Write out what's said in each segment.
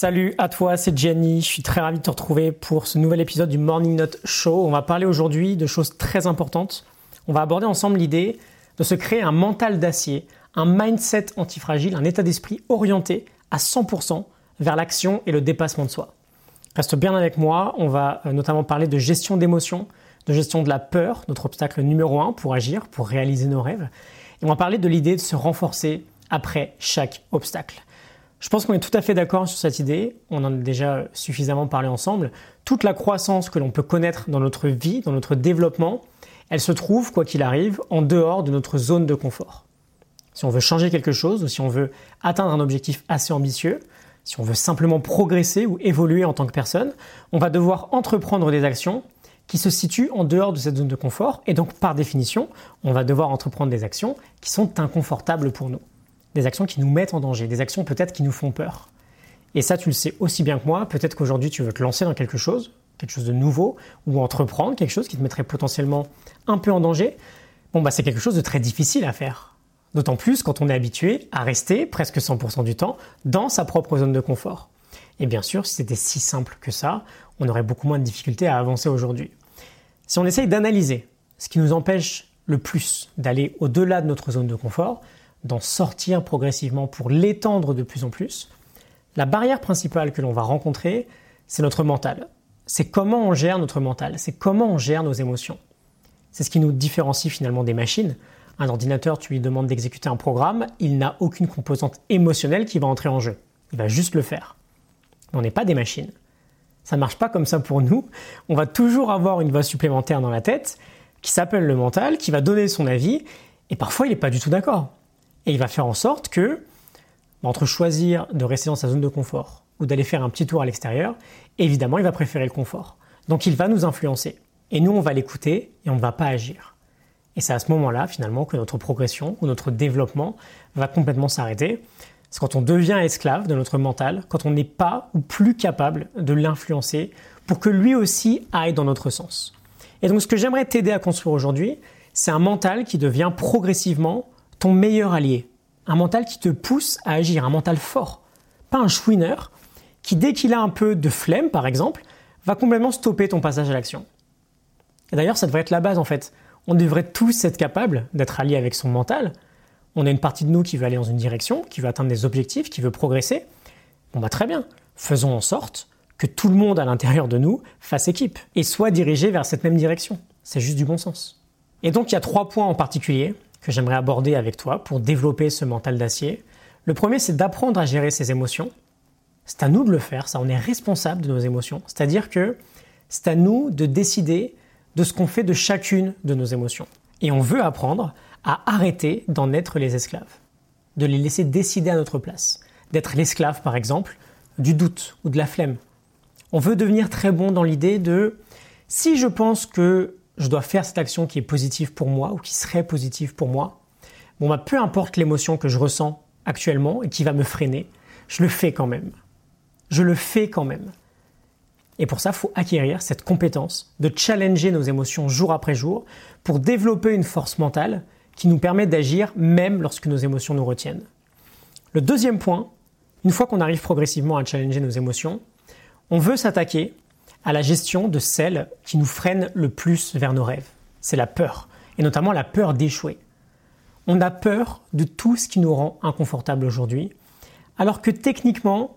Salut à toi, c'est Jenny. Je suis très ravi de te retrouver pour ce nouvel épisode du Morning Note Show. On va parler aujourd'hui de choses très importantes. On va aborder ensemble l'idée de se créer un mental d'acier, un mindset antifragile, un état d'esprit orienté à 100% vers l'action et le dépassement de soi. Reste bien avec moi, on va euh, notamment parler de gestion d'émotions, de gestion de la peur, notre obstacle numéro un pour agir, pour réaliser nos rêves. Et on va parler de l'idée de se renforcer après chaque obstacle. Je pense qu'on est tout à fait d'accord sur cette idée, on en a déjà suffisamment parlé ensemble. Toute la croissance que l'on peut connaître dans notre vie, dans notre développement, elle se trouve, quoi qu'il arrive, en dehors de notre zone de confort. Si on veut changer quelque chose ou si on veut atteindre un objectif assez ambitieux, si on veut simplement progresser ou évoluer en tant que personne, on va devoir entreprendre des actions qui se situent en dehors de cette zone de confort et donc par définition, on va devoir entreprendre des actions qui sont inconfortables pour nous des actions qui nous mettent en danger, des actions peut-être qui nous font peur. Et ça, tu le sais aussi bien que moi. Peut-être qu'aujourd'hui, tu veux te lancer dans quelque chose, quelque chose de nouveau, ou entreprendre quelque chose qui te mettrait potentiellement un peu en danger. Bon, bah, c'est quelque chose de très difficile à faire. D'autant plus quand on est habitué à rester presque 100% du temps dans sa propre zone de confort. Et bien sûr, si c'était si simple que ça, on aurait beaucoup moins de difficultés à avancer aujourd'hui. Si on essaye d'analyser ce qui nous empêche le plus d'aller au-delà de notre zone de confort, d'en sortir progressivement pour l'étendre de plus en plus, la barrière principale que l'on va rencontrer, c'est notre mental. C'est comment on gère notre mental, c'est comment on gère nos émotions. C'est ce qui nous différencie finalement des machines. Un ordinateur, tu lui demandes d'exécuter un programme, il n'a aucune composante émotionnelle qui va entrer en jeu. Il va juste le faire. on n'est pas des machines. Ça ne marche pas comme ça pour nous. On va toujours avoir une voix supplémentaire dans la tête qui s'appelle le mental, qui va donner son avis, et parfois il n'est pas du tout d'accord. Et il va faire en sorte que, entre choisir de rester dans sa zone de confort ou d'aller faire un petit tour à l'extérieur, évidemment, il va préférer le confort. Donc il va nous influencer. Et nous, on va l'écouter et on ne va pas agir. Et c'est à ce moment-là, finalement, que notre progression ou notre développement va complètement s'arrêter. C'est quand on devient esclave de notre mental, quand on n'est pas ou plus capable de l'influencer pour que lui aussi aille dans notre sens. Et donc ce que j'aimerais t'aider à construire aujourd'hui, c'est un mental qui devient progressivement ton meilleur allié. Un mental qui te pousse à agir, un mental fort. Pas un chouineur qui, dès qu'il a un peu de flemme, par exemple, va complètement stopper ton passage à l'action. Et d'ailleurs, ça devrait être la base en fait. On devrait tous être capables d'être alliés avec son mental. On a une partie de nous qui veut aller dans une direction, qui veut atteindre des objectifs, qui veut progresser. Bon bah très bien. Faisons en sorte que tout le monde à l'intérieur de nous fasse équipe et soit dirigé vers cette même direction. C'est juste du bon sens. Et donc il y a trois points en particulier que j'aimerais aborder avec toi pour développer ce mental d'acier. Le premier, c'est d'apprendre à gérer ses émotions. C'est à nous de le faire, ça, on est responsable de nos émotions. C'est-à-dire que c'est à nous de décider de ce qu'on fait de chacune de nos émotions. Et on veut apprendre à arrêter d'en être les esclaves, de les laisser décider à notre place, d'être l'esclave, par exemple, du doute ou de la flemme. On veut devenir très bon dans l'idée de si je pense que je dois faire cette action qui est positive pour moi ou qui serait positive pour moi, bon bah peu importe l'émotion que je ressens actuellement et qui va me freiner, je le fais quand même. Je le fais quand même. Et pour ça, il faut acquérir cette compétence de challenger nos émotions jour après jour pour développer une force mentale qui nous permet d'agir même lorsque nos émotions nous retiennent. Le deuxième point, une fois qu'on arrive progressivement à challenger nos émotions, on veut s'attaquer à la gestion de celles qui nous freinent le plus vers nos rêves. C'est la peur, et notamment la peur d'échouer. On a peur de tout ce qui nous rend inconfortable aujourd'hui, alors que techniquement,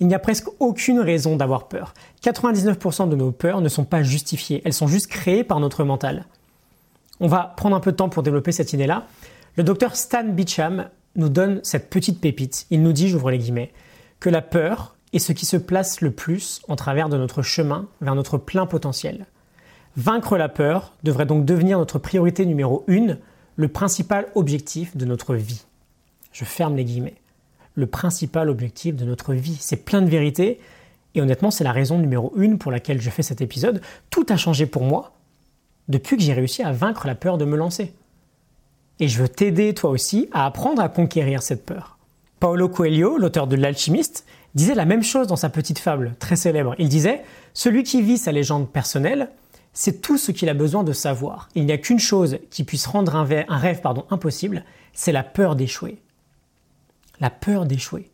il n'y a presque aucune raison d'avoir peur. 99% de nos peurs ne sont pas justifiées, elles sont juste créées par notre mental. On va prendre un peu de temps pour développer cette idée-là. Le docteur Stan Beecham nous donne cette petite pépite. Il nous dit, j'ouvre les guillemets, que la peur est ce qui se place le plus en travers de notre chemin vers notre plein potentiel. Vaincre la peur devrait donc devenir notre priorité numéro une, le principal objectif de notre vie. Je ferme les guillemets. Le principal objectif de notre vie. C'est plein de vérité. Et honnêtement, c'est la raison numéro une pour laquelle je fais cet épisode. Tout a changé pour moi depuis que j'ai réussi à vaincre la peur de me lancer. Et je veux t'aider toi aussi à apprendre à conquérir cette peur. Paolo Coelho, l'auteur de L'alchimiste, disait la même chose dans sa petite fable très célèbre. Il disait Celui qui vit sa légende personnelle, c'est tout ce qu'il a besoin de savoir. Il n'y a qu'une chose qui puisse rendre un, rêve impossible, c'est la peur d'échouer. La peur d'échouer.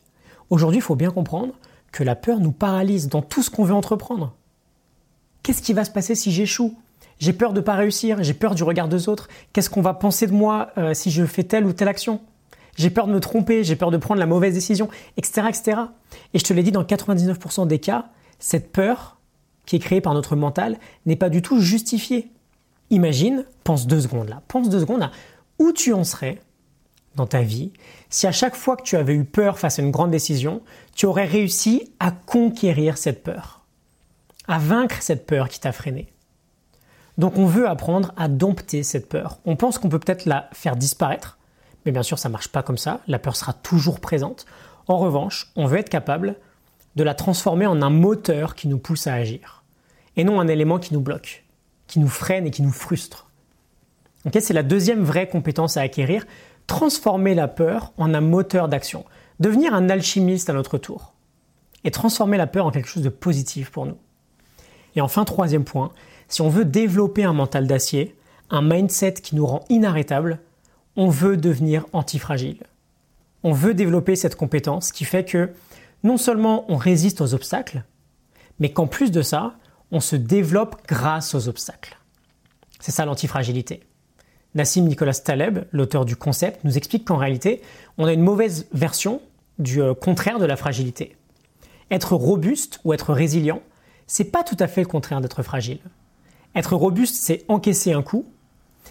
Aujourd'hui, il faut bien comprendre que la peur nous paralyse dans tout ce qu'on veut entreprendre. Qu'est-ce qui va se passer si j'échoue? J'ai peur de ne pas réussir, j'ai peur du regard des autres. Qu'est-ce qu'on va penser de moi euh, si je fais telle ou telle action? J'ai peur de me tromper, j'ai peur de prendre la mauvaise décision, etc. etc. Et je te l'ai dit, dans 99% des cas, cette peur qui est créée par notre mental n'est pas du tout justifiée. Imagine, pense deux secondes là, pense deux secondes à où tu en serais dans ta vie si à chaque fois que tu avais eu peur face à une grande décision, tu aurais réussi à conquérir cette peur, à vaincre cette peur qui t'a freiné. Donc on veut apprendre à dompter cette peur. On pense qu'on peut peut-être la faire disparaître, mais bien sûr ça ne marche pas comme ça, la peur sera toujours présente. En revanche, on veut être capable de la transformer en un moteur qui nous pousse à agir, et non un élément qui nous bloque, qui nous freine et qui nous frustre. c'est la deuxième vraie compétence à acquérir, transformer la peur en un moteur d'action, devenir un alchimiste à notre tour, et transformer la peur en quelque chose de positif pour nous. Et enfin, troisième point, si on veut développer un mental d'acier, un mindset qui nous rend inarrêtables, on veut devenir antifragile. On veut développer cette compétence qui fait que non seulement on résiste aux obstacles, mais qu'en plus de ça, on se développe grâce aux obstacles. C'est ça l'antifragilité. Nassim Nicolas Taleb, l'auteur du concept, nous explique qu'en réalité, on a une mauvaise version du euh, contraire de la fragilité. Être robuste ou être résilient, c'est pas tout à fait le contraire d'être fragile. Être robuste, c'est encaisser un coup.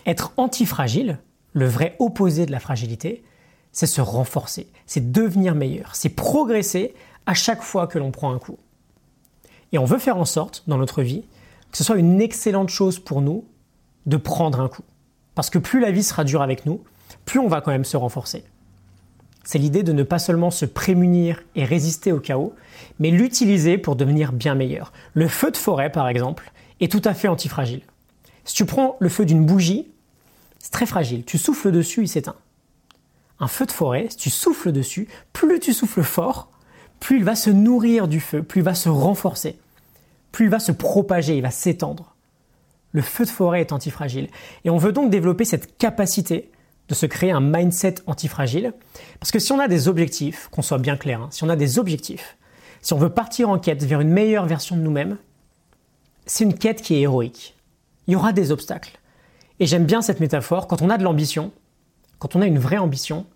Être antifragile, le vrai opposé de la fragilité, c'est se renforcer, c'est devenir meilleur, c'est progresser à chaque fois que l'on prend un coup. Et on veut faire en sorte, dans notre vie, que ce soit une excellente chose pour nous de prendre un coup. Parce que plus la vie sera dure avec nous, plus on va quand même se renforcer. C'est l'idée de ne pas seulement se prémunir et résister au chaos, mais l'utiliser pour devenir bien meilleur. Le feu de forêt, par exemple, est tout à fait antifragile. Si tu prends le feu d'une bougie, c'est très fragile. Tu souffles dessus, il s'éteint. Un feu de forêt, si tu souffles dessus, plus tu souffles fort, plus il va se nourrir du feu, plus il va se renforcer, plus il va se propager, il va s'étendre. Le feu de forêt est antifragile. Et on veut donc développer cette capacité de se créer un mindset antifragile. Parce que si on a des objectifs, qu'on soit bien clair, hein, si on a des objectifs, si on veut partir en quête vers une meilleure version de nous-mêmes, c'est une quête qui est héroïque. Il y aura des obstacles. Et j'aime bien cette métaphore, quand on a de l'ambition, quand on a une vraie ambition,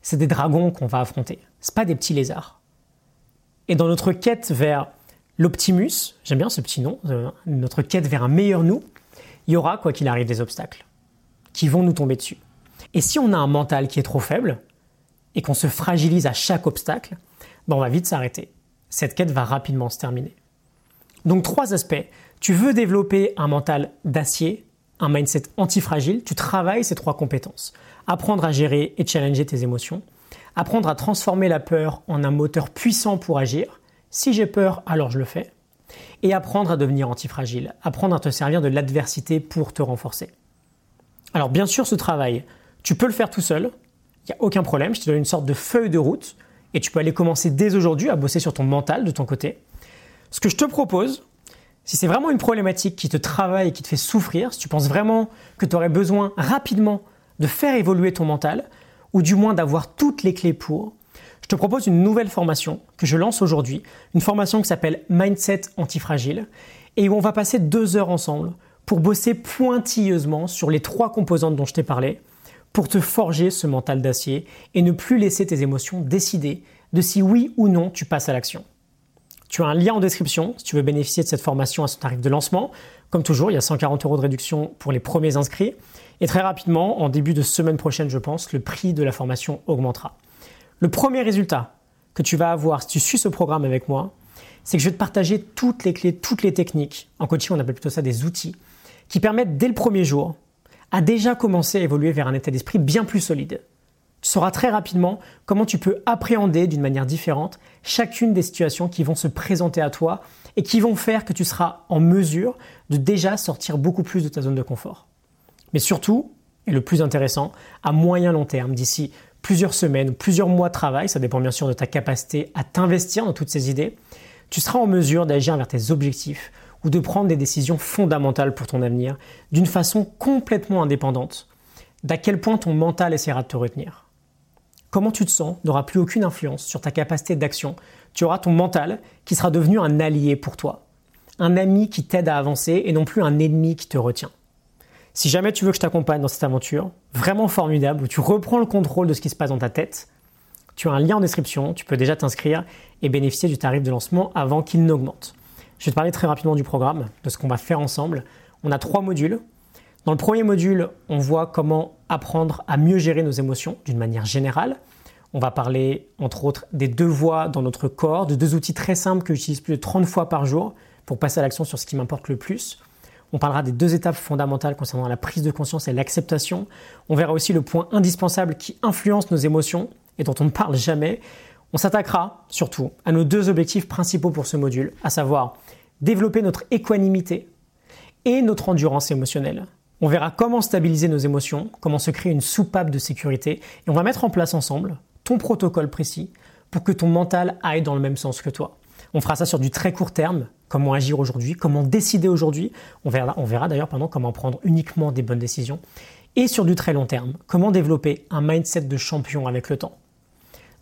c'est des dragons qu'on va affronter. Ce pas des petits lézards. Et dans notre quête vers l'Optimus, j'aime bien ce petit nom, euh, notre quête vers un meilleur nous, il y aura, quoi qu'il arrive, des obstacles qui vont nous tomber dessus. Et si on a un mental qui est trop faible et qu'on se fragilise à chaque obstacle, ben on va vite s'arrêter. Cette quête va rapidement se terminer. Donc trois aspects. Tu veux développer un mental d'acier, un mindset antifragile, tu travailles ces trois compétences. Apprendre à gérer et challenger tes émotions, apprendre à transformer la peur en un moteur puissant pour agir, si j'ai peur, alors je le fais. Et apprendre à devenir antifragile, apprendre à te servir de l'adversité pour te renforcer. Alors bien sûr, ce travail, tu peux le faire tout seul, il n'y a aucun problème, je te donne une sorte de feuille de route, et tu peux aller commencer dès aujourd'hui à bosser sur ton mental de ton côté. Ce que je te propose, si c'est vraiment une problématique qui te travaille et qui te fait souffrir, si tu penses vraiment que tu aurais besoin rapidement de faire évoluer ton mental, ou du moins d'avoir toutes les clés pour, je te propose une nouvelle formation que je lance aujourd'hui, une formation qui s'appelle Mindset Antifragile, et où on va passer deux heures ensemble pour bosser pointilleusement sur les trois composantes dont je t'ai parlé, pour te forger ce mental d'acier et ne plus laisser tes émotions décider de si oui ou non tu passes à l'action. Tu as un lien en description si tu veux bénéficier de cette formation à son tarif de lancement. Comme toujours, il y a 140 euros de réduction pour les premiers inscrits. Et très rapidement, en début de semaine prochaine, je pense, le prix de la formation augmentera. Le premier résultat que tu vas avoir si tu suis ce programme avec moi, c'est que je vais te partager toutes les clés, toutes les techniques. En coaching, on appelle plutôt ça des outils qui permettent dès le premier jour à déjà commencer à évoluer vers un état d'esprit bien plus solide. Tu sauras très rapidement comment tu peux appréhender d'une manière différente chacune des situations qui vont se présenter à toi et qui vont faire que tu seras en mesure de déjà sortir beaucoup plus de ta zone de confort. Mais surtout, et le plus intéressant, à moyen long terme, d'ici plusieurs semaines ou plusieurs mois de travail, ça dépend bien sûr de ta capacité à t'investir dans toutes ces idées, tu seras en mesure d'agir vers tes objectifs ou de prendre des décisions fondamentales pour ton avenir d'une façon complètement indépendante d'à quel point ton mental essaiera de te retenir? Comment tu te sens n'aura plus aucune influence sur ta capacité d'action. Tu auras ton mental qui sera devenu un allié pour toi. Un ami qui t'aide à avancer et non plus un ennemi qui te retient. Si jamais tu veux que je t'accompagne dans cette aventure, vraiment formidable, où tu reprends le contrôle de ce qui se passe dans ta tête, tu as un lien en description, tu peux déjà t'inscrire et bénéficier du tarif de lancement avant qu'il n'augmente. Je vais te parler très rapidement du programme, de ce qu'on va faire ensemble. On a trois modules. Dans le premier module, on voit comment apprendre à mieux gérer nos émotions d'une manière générale. On va parler, entre autres, des deux voies dans notre corps, de deux outils très simples que j'utilise plus de 30 fois par jour pour passer à l'action sur ce qui m'importe le plus. On parlera des deux étapes fondamentales concernant la prise de conscience et l'acceptation. On verra aussi le point indispensable qui influence nos émotions et dont on ne parle jamais. On s'attaquera surtout à nos deux objectifs principaux pour ce module, à savoir développer notre équanimité et notre endurance émotionnelle. On verra comment stabiliser nos émotions, comment se créer une soupape de sécurité, et on va mettre en place ensemble ton protocole précis pour que ton mental aille dans le même sens que toi. On fera ça sur du très court terme, comment agir aujourd'hui, comment décider aujourd'hui. On verra, d'ailleurs pendant comment prendre uniquement des bonnes décisions. Et sur du très long terme, comment développer un mindset de champion avec le temps.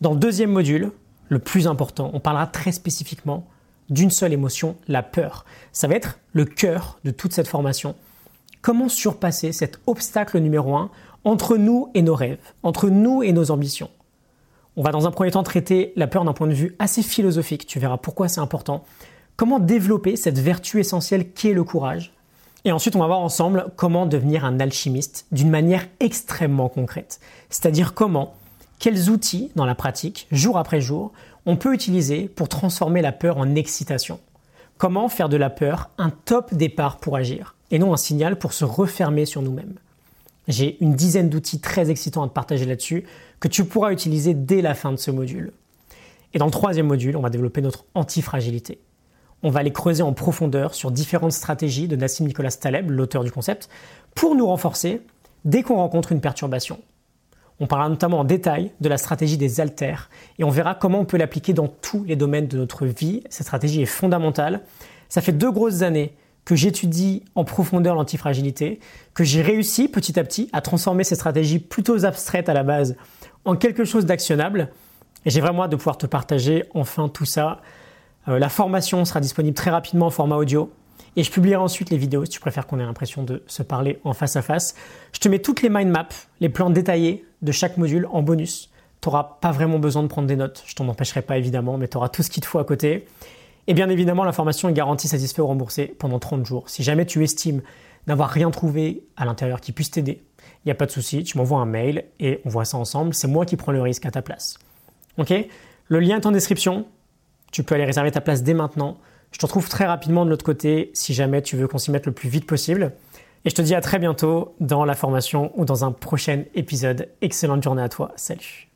Dans le deuxième module, le plus important, on parlera très spécifiquement d'une seule émotion, la peur. Ça va être le cœur de toute cette formation. Comment surpasser cet obstacle numéro un entre nous et nos rêves, entre nous et nos ambitions? On va dans un premier temps traiter la peur d'un point de vue assez philosophique, tu verras pourquoi c'est important. Comment développer cette vertu essentielle qui est le courage? Et ensuite, on va voir ensemble comment devenir un alchimiste d'une manière extrêmement concrète. C'est-à-dire comment, quels outils dans la pratique, jour après jour, on peut utiliser pour transformer la peur en excitation? Comment faire de la peur un top départ pour agir? Et non un signal pour se refermer sur nous-mêmes. J'ai une dizaine d'outils très excitants à te partager là-dessus que tu pourras utiliser dès la fin de ce module. Et dans le troisième module, on va développer notre antifragilité. On va aller creuser en profondeur sur différentes stratégies de Nassim Nicolas Taleb, l'auteur du concept, pour nous renforcer dès qu'on rencontre une perturbation. On parlera notamment en détail de la stratégie des haltères et on verra comment on peut l'appliquer dans tous les domaines de notre vie. Cette stratégie est fondamentale. Ça fait deux grosses années que j'étudie en profondeur l'antifragilité, que j'ai réussi petit à petit à transformer ces stratégies plutôt abstraites à la base en quelque chose d'actionnable. Et j'ai vraiment hâte de pouvoir te partager enfin tout ça. Euh, la formation sera disponible très rapidement en format audio. Et je publierai ensuite les vidéos si tu préfères qu'on ait l'impression de se parler en face à face. Je te mets toutes les mind maps, les plans détaillés de chaque module en bonus. Tu n'auras pas vraiment besoin de prendre des notes, je t'en empêcherai pas évidemment, mais tu auras tout ce qu'il te faut à côté. Et bien évidemment, la formation est garantie satisfait ou remboursée pendant 30 jours. Si jamais tu estimes n'avoir rien trouvé à l'intérieur qui puisse t'aider, il n'y a pas de souci, tu m'envoies un mail et on voit ça ensemble. C'est moi qui prends le risque à ta place. Ok? Le lien est en description. Tu peux aller réserver ta place dès maintenant. Je te retrouve très rapidement de l'autre côté si jamais tu veux qu'on s'y mette le plus vite possible. Et je te dis à très bientôt dans la formation ou dans un prochain épisode. Excellente journée à toi. Salut.